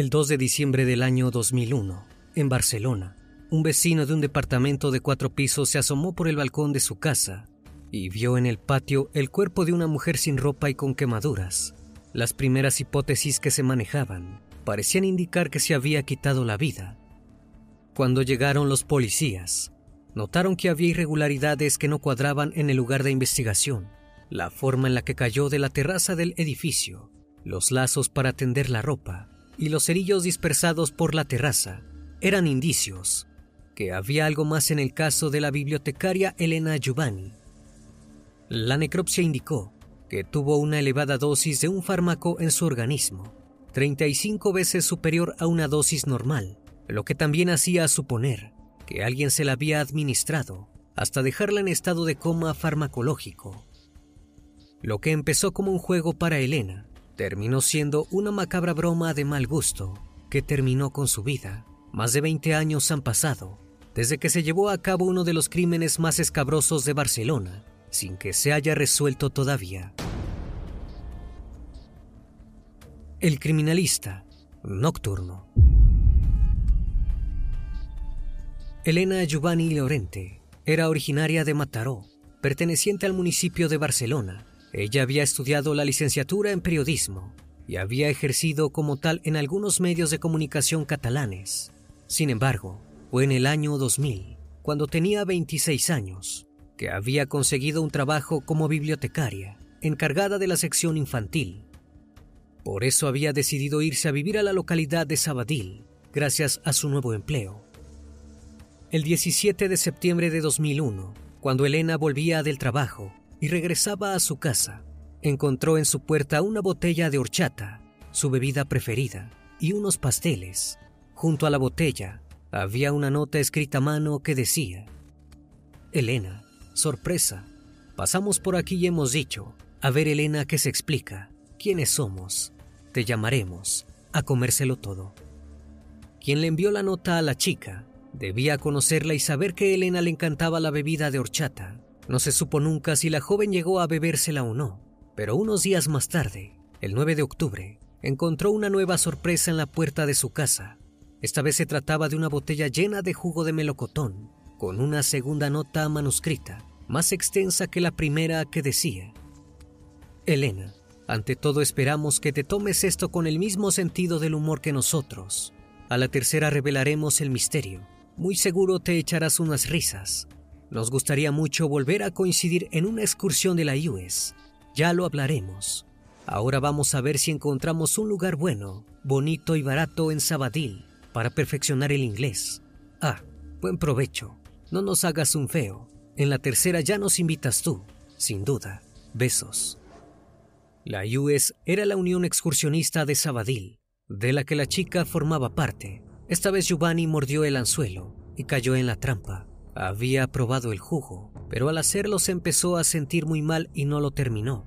El 2 de diciembre del año 2001, en Barcelona, un vecino de un departamento de cuatro pisos se asomó por el balcón de su casa y vio en el patio el cuerpo de una mujer sin ropa y con quemaduras. Las primeras hipótesis que se manejaban parecían indicar que se había quitado la vida. Cuando llegaron los policías, notaron que había irregularidades que no cuadraban en el lugar de investigación, la forma en la que cayó de la terraza del edificio, los lazos para tender la ropa, y los cerillos dispersados por la terraza eran indicios que había algo más en el caso de la bibliotecaria Elena Giovanni. La necropsia indicó que tuvo una elevada dosis de un fármaco en su organismo, 35 veces superior a una dosis normal, lo que también hacía suponer que alguien se la había administrado hasta dejarla en estado de coma farmacológico. Lo que empezó como un juego para Elena terminó siendo una macabra broma de mal gusto que terminó con su vida. Más de 20 años han pasado desde que se llevó a cabo uno de los crímenes más escabrosos de Barcelona, sin que se haya resuelto todavía. El criminalista nocturno. Elena Giovanni Llorente era originaria de Mataró, perteneciente al municipio de Barcelona, ella había estudiado la licenciatura en periodismo y había ejercido como tal en algunos medios de comunicación catalanes. Sin embargo, fue en el año 2000, cuando tenía 26 años, que había conseguido un trabajo como bibliotecaria, encargada de la sección infantil. Por eso había decidido irse a vivir a la localidad de Sabadell, gracias a su nuevo empleo. El 17 de septiembre de 2001, cuando Elena volvía del trabajo, y regresaba a su casa, encontró en su puerta una botella de horchata, su bebida preferida, y unos pasteles. Junto a la botella había una nota escrita a mano que decía, Elena, sorpresa, pasamos por aquí y hemos dicho, a ver Elena qué se explica, quiénes somos, te llamaremos, a comérselo todo. Quien le envió la nota a la chica debía conocerla y saber que Elena le encantaba la bebida de horchata, no se supo nunca si la joven llegó a bebérsela o no, pero unos días más tarde, el 9 de octubre, encontró una nueva sorpresa en la puerta de su casa. Esta vez se trataba de una botella llena de jugo de melocotón, con una segunda nota manuscrita, más extensa que la primera que decía, Elena, Ante todo esperamos que te tomes esto con el mismo sentido del humor que nosotros. A la tercera revelaremos el misterio. Muy seguro te echarás unas risas. Nos gustaría mucho volver a coincidir en una excursión de la US. Ya lo hablaremos. Ahora vamos a ver si encontramos un lugar bueno, bonito y barato en Sabadell para perfeccionar el inglés. Ah, buen provecho. No nos hagas un feo. En la tercera ya nos invitas tú, sin duda. Besos. La US era la Unión Excursionista de Sabadell, de la que la chica formaba parte. Esta vez Giovanni mordió el anzuelo y cayó en la trampa. Había probado el jugo, pero al hacerlo se empezó a sentir muy mal y no lo terminó.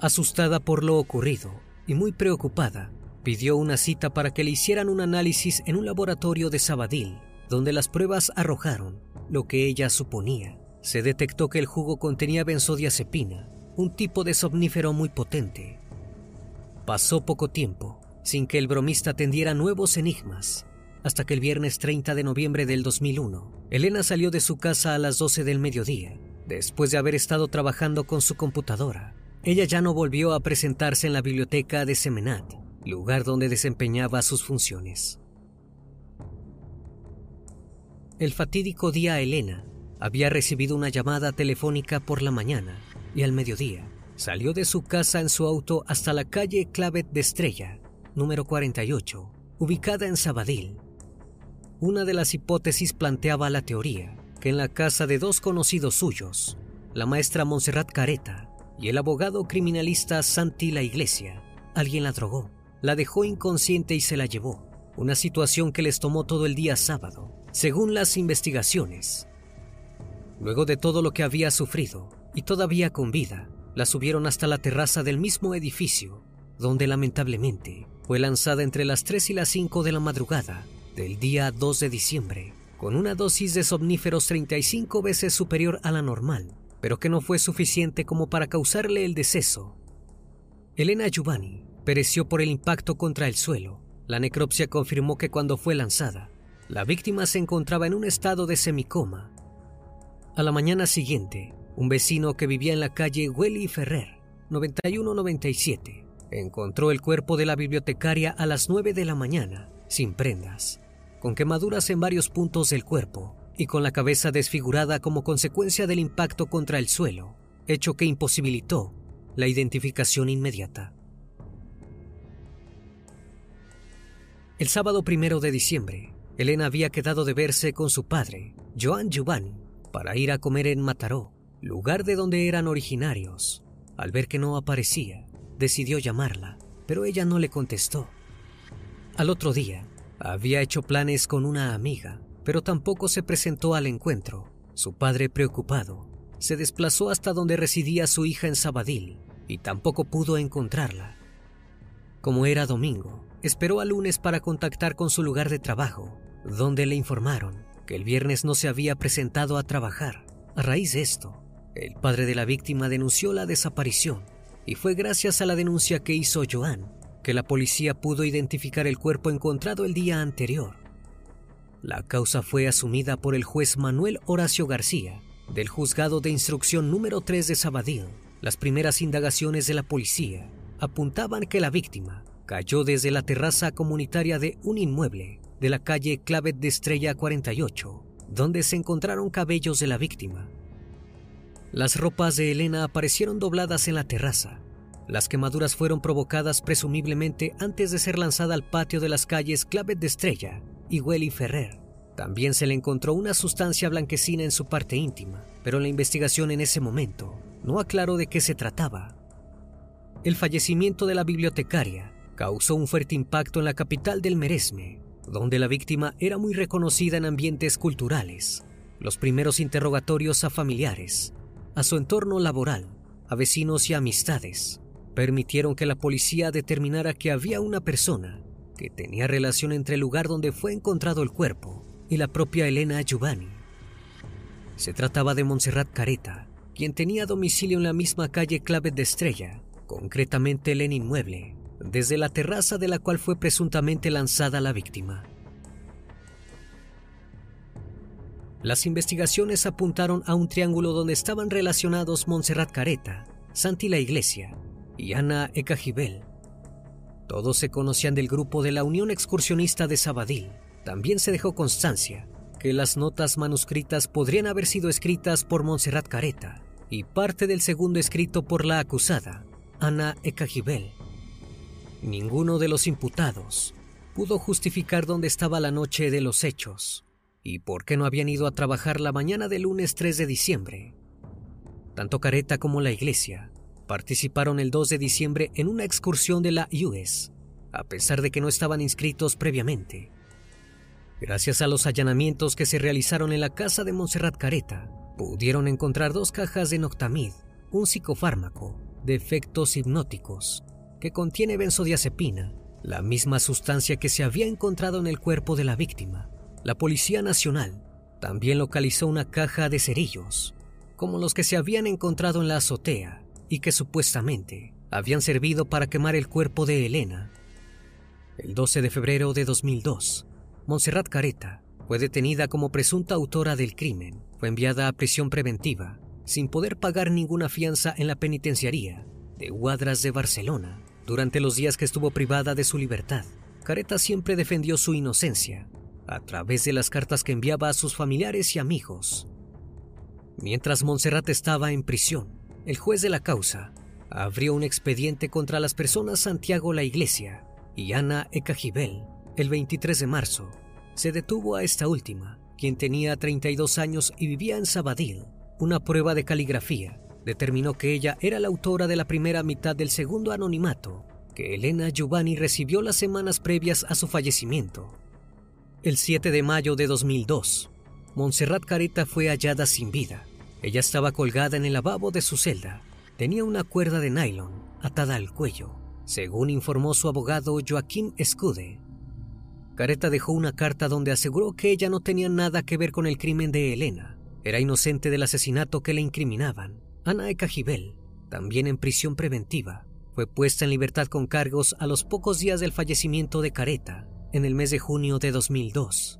Asustada por lo ocurrido y muy preocupada, pidió una cita para que le hicieran un análisis en un laboratorio de Sabadell, donde las pruebas arrojaron lo que ella suponía. Se detectó que el jugo contenía benzodiazepina, un tipo de somnífero muy potente. Pasó poco tiempo sin que el bromista tendiera nuevos enigmas, hasta que el viernes 30 de noviembre del 2001, Elena salió de su casa a las 12 del mediodía, después de haber estado trabajando con su computadora. Ella ya no volvió a presentarse en la biblioteca de Semenat, lugar donde desempeñaba sus funciones. El fatídico día Elena había recibido una llamada telefónica por la mañana y al mediodía salió de su casa en su auto hasta la calle Clavet de Estrella, número 48, ubicada en Sabadell. Una de las hipótesis planteaba la teoría que en la casa de dos conocidos suyos, la maestra Montserrat Careta y el abogado criminalista Santi La Iglesia, alguien la drogó, la dejó inconsciente y se la llevó, una situación que les tomó todo el día sábado, según las investigaciones. Luego de todo lo que había sufrido, y todavía con vida, la subieron hasta la terraza del mismo edificio, donde lamentablemente fue lanzada entre las 3 y las 5 de la madrugada del día 2 de diciembre, con una dosis de somníferos 35 veces superior a la normal, pero que no fue suficiente como para causarle el deceso. Elena Giovanni pereció por el impacto contra el suelo. La necropsia confirmó que cuando fue lanzada, la víctima se encontraba en un estado de semicoma. A la mañana siguiente, un vecino que vivía en la calle Welly Ferrer, 9197, encontró el cuerpo de la bibliotecaria a las 9 de la mañana, sin prendas, con quemaduras en varios puntos del cuerpo y con la cabeza desfigurada como consecuencia del impacto contra el suelo, hecho que imposibilitó la identificación inmediata. El sábado primero de diciembre, Elena había quedado de verse con su padre, Joan Giovanni, para ir a comer en Mataró, lugar de donde eran originarios. Al ver que no aparecía, decidió llamarla, pero ella no le contestó. Al otro día, había hecho planes con una amiga, pero tampoco se presentó al encuentro. Su padre, preocupado, se desplazó hasta donde residía su hija en Sabadell y tampoco pudo encontrarla. Como era domingo, esperó al lunes para contactar con su lugar de trabajo, donde le informaron que el viernes no se había presentado a trabajar. A raíz de esto, el padre de la víctima denunció la desaparición y fue gracias a la denuncia que hizo Joan que la policía pudo identificar el cuerpo encontrado el día anterior. La causa fue asumida por el juez Manuel Horacio García del juzgado de instrucción número 3 de Sabadell. Las primeras indagaciones de la policía apuntaban que la víctima cayó desde la terraza comunitaria de un inmueble de la calle Clavet de Estrella 48, donde se encontraron cabellos de la víctima las ropas de Elena aparecieron dobladas en la terraza. Las quemaduras fueron provocadas presumiblemente antes de ser lanzada al patio de las calles Clavet de Estrella y Welly Ferrer. También se le encontró una sustancia blanquecina en su parte íntima, pero la investigación en ese momento no aclaró de qué se trataba. El fallecimiento de la bibliotecaria causó un fuerte impacto en la capital del Meresme, donde la víctima era muy reconocida en ambientes culturales. Los primeros interrogatorios a familiares a su entorno laboral, a vecinos y amistades, permitieron que la policía determinara que había una persona que tenía relación entre el lugar donde fue encontrado el cuerpo y la propia Elena Giovanni. Se trataba de Montserrat Careta, quien tenía domicilio en la misma calle Clave de Estrella, concretamente el inmueble, desde la terraza de la cual fue presuntamente lanzada la víctima. Las investigaciones apuntaron a un triángulo donde estaban relacionados Montserrat Careta, Santi la Iglesia y Ana Ecajibel. Todos se conocían del grupo de la Unión Excursionista de Sabadell. También se dejó constancia que las notas manuscritas podrían haber sido escritas por Montserrat Careta y parte del segundo escrito por la acusada, Ana Ecajibel. Ninguno de los imputados pudo justificar dónde estaba la noche de los hechos y por qué no habían ido a trabajar la mañana del lunes 3 de diciembre. Tanto Careta como la iglesia participaron el 2 de diciembre en una excursión de la US, a pesar de que no estaban inscritos previamente. Gracias a los allanamientos que se realizaron en la casa de Montserrat Careta, pudieron encontrar dos cajas de Noctamid, un psicofármaco de efectos hipnóticos que contiene benzodiazepina, la misma sustancia que se había encontrado en el cuerpo de la víctima. La Policía Nacional también localizó una caja de cerillos, como los que se habían encontrado en la azotea y que supuestamente habían servido para quemar el cuerpo de Elena. El 12 de febrero de 2002, Montserrat Careta fue detenida como presunta autora del crimen. Fue enviada a prisión preventiva sin poder pagar ninguna fianza en la penitenciaría de Guadras de Barcelona. Durante los días que estuvo privada de su libertad, Careta siempre defendió su inocencia a través de las cartas que enviaba a sus familiares y amigos. Mientras Montserrat estaba en prisión, el juez de la causa abrió un expediente contra las personas Santiago La Iglesia y Ana Ecajibel el 23 de marzo. Se detuvo a esta última, quien tenía 32 años y vivía en Sabadell. Una prueba de caligrafía determinó que ella era la autora de la primera mitad del segundo anonimato que Elena Giovanni recibió las semanas previas a su fallecimiento. El 7 de mayo de 2002, Montserrat Careta fue hallada sin vida. Ella estaba colgada en el lavabo de su celda. Tenía una cuerda de nylon atada al cuello, según informó su abogado Joaquín Escude. Careta dejó una carta donde aseguró que ella no tenía nada que ver con el crimen de Elena. Era inocente del asesinato que le incriminaban. Ana Ecajibel, también en prisión preventiva, fue puesta en libertad con cargos a los pocos días del fallecimiento de Careta, en el mes de junio de 2002.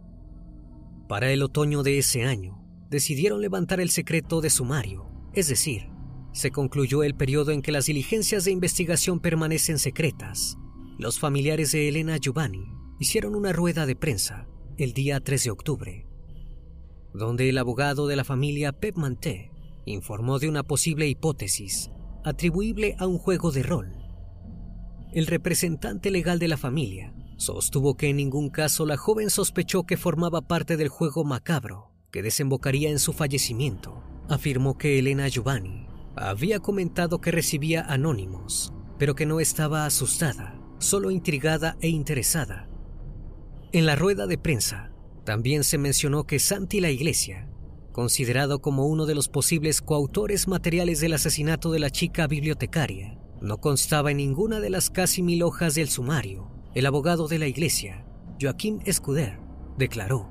Para el otoño de ese año, decidieron levantar el secreto de sumario, es decir, se concluyó el periodo en que las diligencias de investigación permanecen secretas. Los familiares de Elena Giovanni hicieron una rueda de prensa el día 3 de octubre, donde el abogado de la familia Pep Manté informó de una posible hipótesis atribuible a un juego de rol. El representante legal de la familia sostuvo que en ningún caso la joven sospechó que formaba parte del juego macabro que desembocaría en su fallecimiento. Afirmó que Elena Giovanni había comentado que recibía anónimos, pero que no estaba asustada, solo intrigada e interesada. En la rueda de prensa también se mencionó que Santi la Iglesia, considerado como uno de los posibles coautores materiales del asesinato de la chica bibliotecaria, no constaba en ninguna de las casi mil hojas del sumario. El abogado de la Iglesia, Joaquín Escuder, declaró,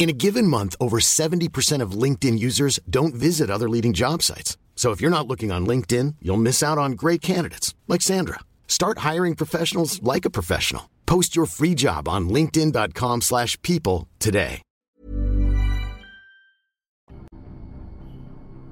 In a given month, over 70% of LinkedIn users don't visit other leading job sites. So if you're not looking on LinkedIn, you'll miss out on great candidates like Sandra. Start hiring professionals like a professional. Post your free job on linkedin.com/people today.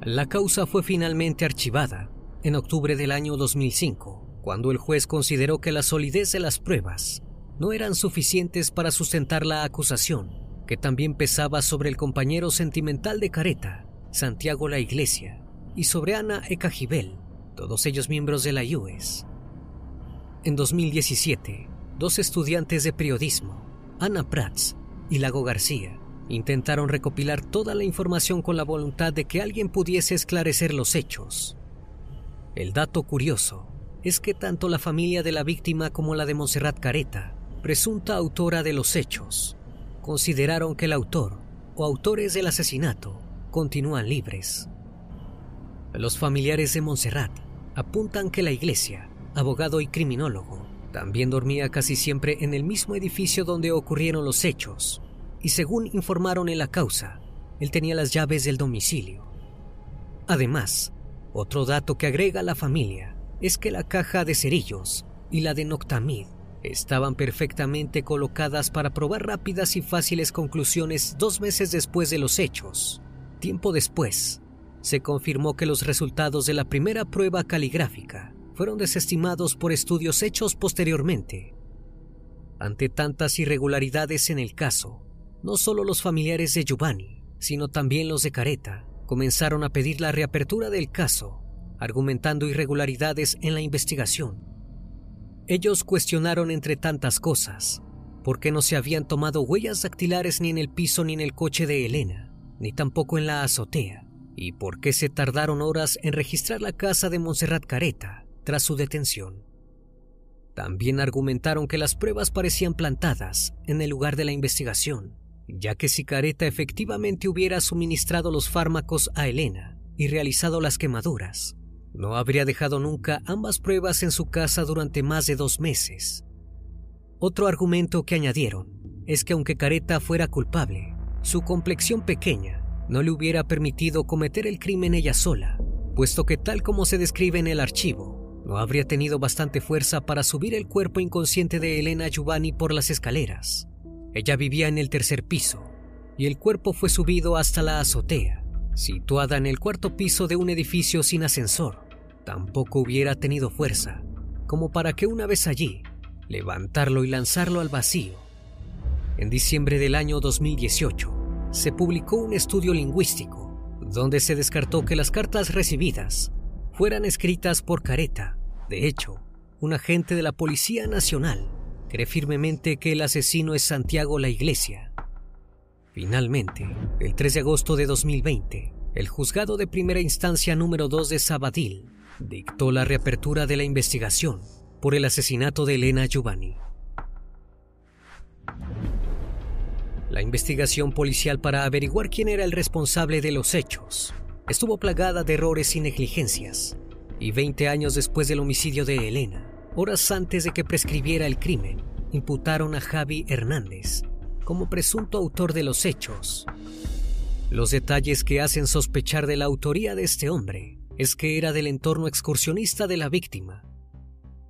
La causa fue finalmente archivada en octubre del año 2005, cuando el juez consideró que la solidez de las pruebas no eran suficientes para sustentar la acusación, que también pesaba sobre el compañero sentimental de Careta, Santiago La Iglesia, y sobre Ana Ecajibel, todos ellos miembros de la US. En 2017, dos estudiantes de periodismo, Ana Prats y Lago García, intentaron recopilar toda la información con la voluntad de que alguien pudiese esclarecer los hechos. El dato curioso es que tanto la familia de la víctima como la de Montserrat Careta, presunta autora de los hechos, consideraron que el autor o autores del asesinato continúan libres. Los familiares de Montserrat apuntan que la iglesia, abogado y criminólogo, también dormía casi siempre en el mismo edificio donde ocurrieron los hechos, y según informaron en la causa, él tenía las llaves del domicilio. Además, otro dato que agrega la familia es que la caja de cerillos y la de Noctamid estaban perfectamente colocadas para probar rápidas y fáciles conclusiones dos meses después de los hechos. Tiempo después, se confirmó que los resultados de la primera prueba caligráfica fueron desestimados por estudios hechos posteriormente. Ante tantas irregularidades en el caso, no solo los familiares de Giovanni, sino también los de Careta, comenzaron a pedir la reapertura del caso, argumentando irregularidades en la investigación. Ellos cuestionaron entre tantas cosas por qué no se habían tomado huellas dactilares ni en el piso ni en el coche de Elena, ni tampoco en la azotea, y por qué se tardaron horas en registrar la casa de Montserrat Careta tras su detención. También argumentaron que las pruebas parecían plantadas en el lugar de la investigación ya que si Careta efectivamente hubiera suministrado los fármacos a Elena y realizado las quemaduras, no habría dejado nunca ambas pruebas en su casa durante más de dos meses. Otro argumento que añadieron es que aunque Careta fuera culpable, su complexión pequeña no le hubiera permitido cometer el crimen ella sola, puesto que tal como se describe en el archivo, no habría tenido bastante fuerza para subir el cuerpo inconsciente de Elena Giovanni por las escaleras. Ella vivía en el tercer piso y el cuerpo fue subido hasta la azotea, situada en el cuarto piso de un edificio sin ascensor. Tampoco hubiera tenido fuerza como para que una vez allí, levantarlo y lanzarlo al vacío. En diciembre del año 2018, se publicó un estudio lingüístico donde se descartó que las cartas recibidas fueran escritas por Careta. De hecho, un agente de la Policía Nacional cree firmemente que el asesino es Santiago la Iglesia. Finalmente, el 3 de agosto de 2020, el juzgado de primera instancia número 2 de Sabadell dictó la reapertura de la investigación por el asesinato de Elena Giovanni. La investigación policial para averiguar quién era el responsable de los hechos estuvo plagada de errores y negligencias, y 20 años después del homicidio de Elena, Horas antes de que prescribiera el crimen, imputaron a Javi Hernández como presunto autor de los hechos. Los detalles que hacen sospechar de la autoría de este hombre es que era del entorno excursionista de la víctima.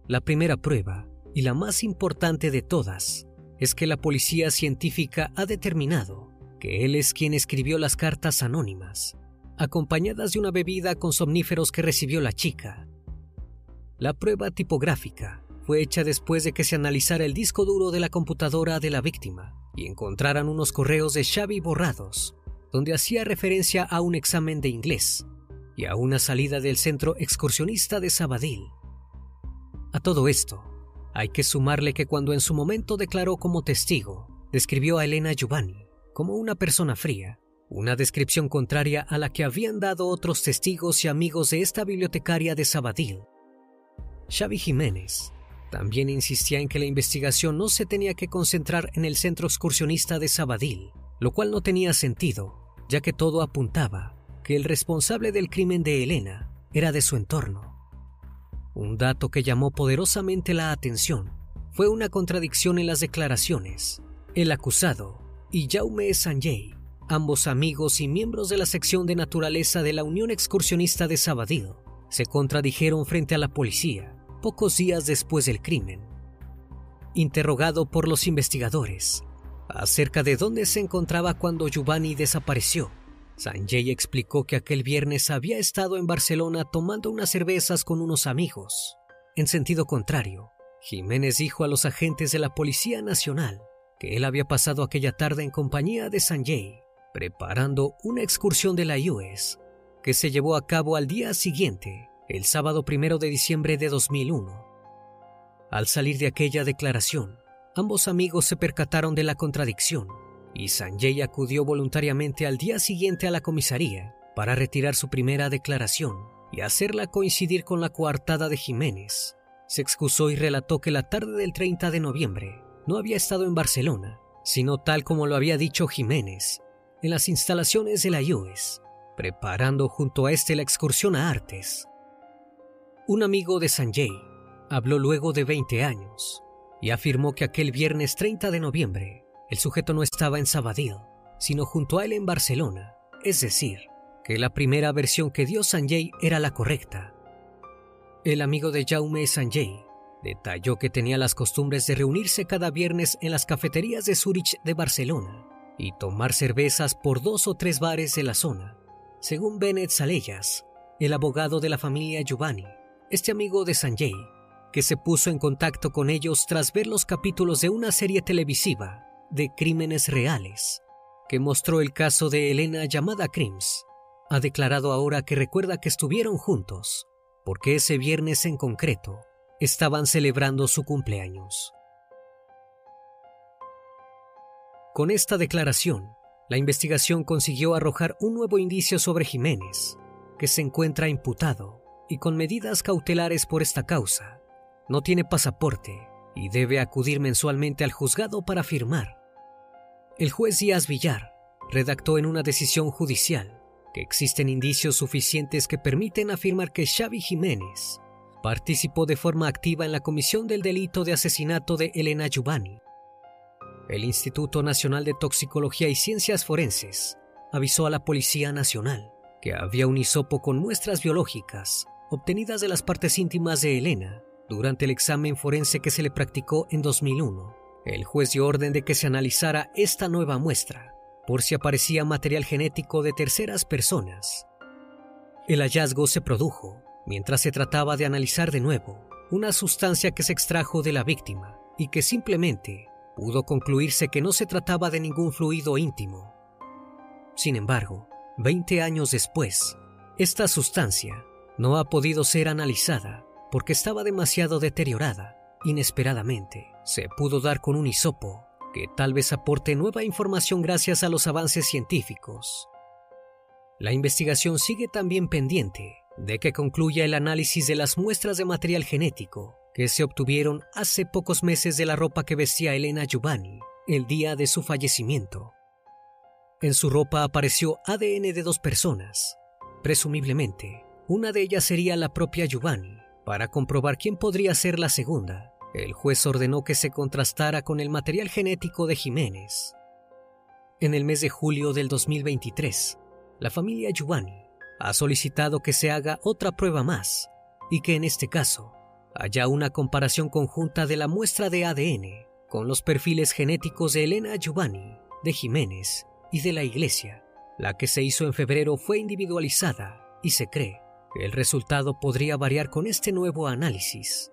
La primera prueba, y la más importante de todas, es que la policía científica ha determinado que él es quien escribió las cartas anónimas, acompañadas de una bebida con somníferos que recibió la chica, la prueba tipográfica fue hecha después de que se analizara el disco duro de la computadora de la víctima y encontraran unos correos de Xavi borrados, donde hacía referencia a un examen de inglés y a una salida del centro excursionista de Sabadell. A todo esto, hay que sumarle que cuando en su momento declaró como testigo, describió a Elena Giovanni como una persona fría, una descripción contraria a la que habían dado otros testigos y amigos de esta bibliotecaria de Sabadell Xavi Jiménez también insistía en que la investigación no se tenía que concentrar en el centro excursionista de Sabadell, lo cual no tenía sentido, ya que todo apuntaba que el responsable del crimen de Elena era de su entorno. Un dato que llamó poderosamente la atención fue una contradicción en las declaraciones. El acusado y Jaume Sanjay, ambos amigos y miembros de la sección de naturaleza de la Unión Excursionista de Sabadell, se contradijeron frente a la policía pocos días después del crimen. Interrogado por los investigadores acerca de dónde se encontraba cuando Giovanni desapareció, Sanjay explicó que aquel viernes había estado en Barcelona tomando unas cervezas con unos amigos. En sentido contrario, Jiménez dijo a los agentes de la Policía Nacional que él había pasado aquella tarde en compañía de Sanjay, preparando una excursión de la US que se llevó a cabo al día siguiente el sábado primero de diciembre de 2001. Al salir de aquella declaración, ambos amigos se percataron de la contradicción y Sanjay acudió voluntariamente al día siguiente a la comisaría para retirar su primera declaración y hacerla coincidir con la coartada de Jiménez. Se excusó y relató que la tarde del 30 de noviembre no había estado en Barcelona, sino tal como lo había dicho Jiménez, en las instalaciones de la US, preparando junto a este la excursión a Artes. Un amigo de Sanjay habló luego de 20 años y afirmó que aquel viernes 30 de noviembre el sujeto no estaba en Sabadell, sino junto a él en Barcelona, es decir, que la primera versión que dio Sanjay era la correcta. El amigo de Jaume Sanjay detalló que tenía las costumbres de reunirse cada viernes en las cafeterías de Zurich de Barcelona y tomar cervezas por dos o tres bares de la zona. Según Bennett Salellas, el abogado de la familia Giovanni, este amigo de Sanjay, que se puso en contacto con ellos tras ver los capítulos de una serie televisiva de crímenes reales, que mostró el caso de Elena llamada Crims, ha declarado ahora que recuerda que estuvieron juntos, porque ese viernes en concreto estaban celebrando su cumpleaños. Con esta declaración, la investigación consiguió arrojar un nuevo indicio sobre Jiménez, que se encuentra imputado y con medidas cautelares por esta causa. No tiene pasaporte y debe acudir mensualmente al juzgado para firmar. El juez Díaz Villar redactó en una decisión judicial que existen indicios suficientes que permiten afirmar que Xavi Jiménez participó de forma activa en la comisión del delito de asesinato de Elena Giovanni el Instituto Nacional de Toxicología y Ciencias Forenses avisó a la Policía Nacional que había un hisopo con muestras biológicas obtenidas de las partes íntimas de Elena durante el examen forense que se le practicó en 2001. El juez dio orden de que se analizara esta nueva muestra por si aparecía material genético de terceras personas. El hallazgo se produjo mientras se trataba de analizar de nuevo una sustancia que se extrajo de la víctima y que simplemente pudo concluirse que no se trataba de ningún fluido íntimo. Sin embargo, 20 años después, esta sustancia no ha podido ser analizada porque estaba demasiado deteriorada. Inesperadamente, se pudo dar con un hisopo que tal vez aporte nueva información gracias a los avances científicos. La investigación sigue también pendiente de que concluya el análisis de las muestras de material genético que se obtuvieron hace pocos meses de la ropa que vestía Elena Giovanni el día de su fallecimiento. En su ropa apareció ADN de dos personas. Presumiblemente, una de ellas sería la propia Giovanni. Para comprobar quién podría ser la segunda, el juez ordenó que se contrastara con el material genético de Jiménez. En el mes de julio del 2023, la familia Giovanni ha solicitado que se haga otra prueba más y que en este caso haya una comparación conjunta de la muestra de ADN con los perfiles genéticos de Elena Giovanni, de Jiménez y de la Iglesia. La que se hizo en febrero fue individualizada y se cree el resultado podría variar con este nuevo análisis.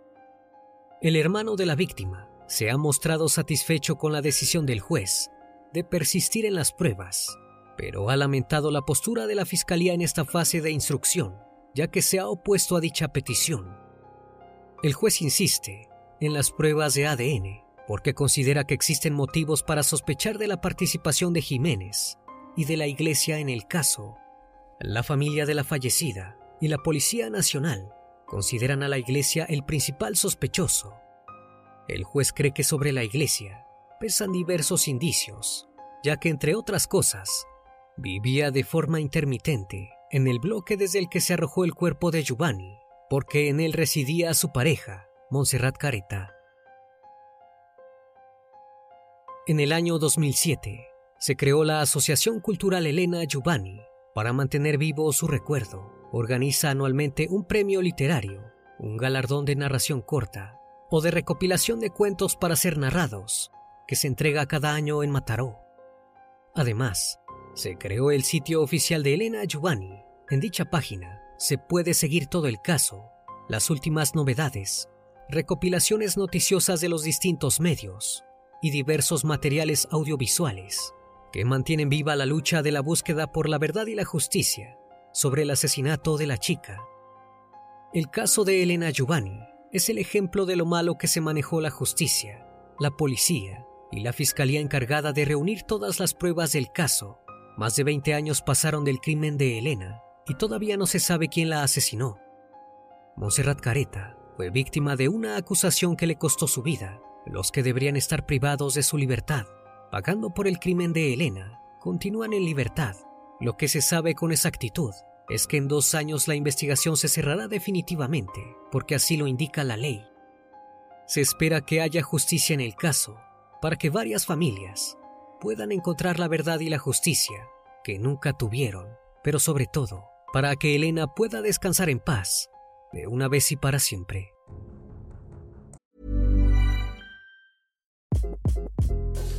El hermano de la víctima se ha mostrado satisfecho con la decisión del juez de persistir en las pruebas, pero ha lamentado la postura de la Fiscalía en esta fase de instrucción, ya que se ha opuesto a dicha petición el juez insiste en las pruebas de ADN porque considera que existen motivos para sospechar de la participación de Jiménez y de la Iglesia en el caso. La familia de la fallecida y la Policía Nacional consideran a la Iglesia el principal sospechoso. El juez cree que sobre la Iglesia pesan diversos indicios, ya que entre otras cosas, vivía de forma intermitente en el bloque desde el que se arrojó el cuerpo de Giovanni porque en él residía su pareja, Montserrat Careta. En el año 2007 se creó la Asociación Cultural Elena Giovanni para mantener vivo su recuerdo. Organiza anualmente un premio literario, un galardón de narración corta o de recopilación de cuentos para ser narrados, que se entrega cada año en Mataró. Además, se creó el sitio oficial de Elena Giovanni. En dicha página se puede seguir todo el caso, las últimas novedades, recopilaciones noticiosas de los distintos medios y diversos materiales audiovisuales que mantienen viva la lucha de la búsqueda por la verdad y la justicia sobre el asesinato de la chica. El caso de Elena Giovanni es el ejemplo de lo malo que se manejó la justicia, la policía y la fiscalía encargada de reunir todas las pruebas del caso. Más de 20 años pasaron del crimen de Elena y todavía no se sabe quién la asesinó. Montserrat Careta fue víctima de una acusación que le costó su vida. Los que deberían estar privados de su libertad, pagando por el crimen de Elena, continúan en libertad. Lo que se sabe con exactitud es que en dos años la investigación se cerrará definitivamente, porque así lo indica la ley. Se espera que haya justicia en el caso, para que varias familias puedan encontrar la verdad y la justicia que nunca tuvieron, pero sobre todo, para que Elena pueda descansar en paz, de una vez y para siempre.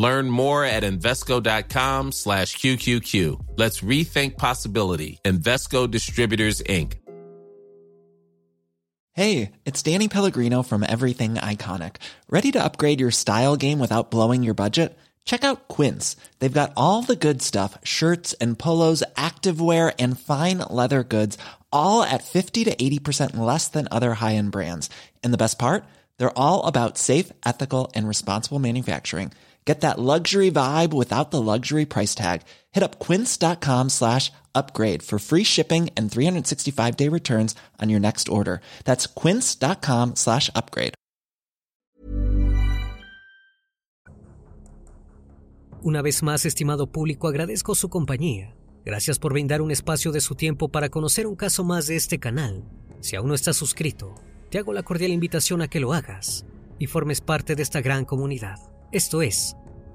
Learn more at Invesco.com slash QQQ. Let's rethink possibility. Investco Distributors, Inc. Hey, it's Danny Pellegrino from Everything Iconic. Ready to upgrade your style game without blowing your budget? Check out Quince. They've got all the good stuff shirts and polos, activewear, and fine leather goods, all at 50 to 80% less than other high end brands. And the best part? They're all about safe, ethical, and responsible manufacturing. Get that luxury vibe without the luxury price tag. Hit up quince.com slash upgrade for free shipping and 365 day returns on your next order. That's quince.com slash upgrade. Una vez más, estimado público, agradezco su compañía. Gracias por brindar un espacio de su tiempo para conocer un caso más de este canal. Si aún no estás suscrito, te hago la cordial invitación a que lo hagas y formes parte de esta gran comunidad. Esto es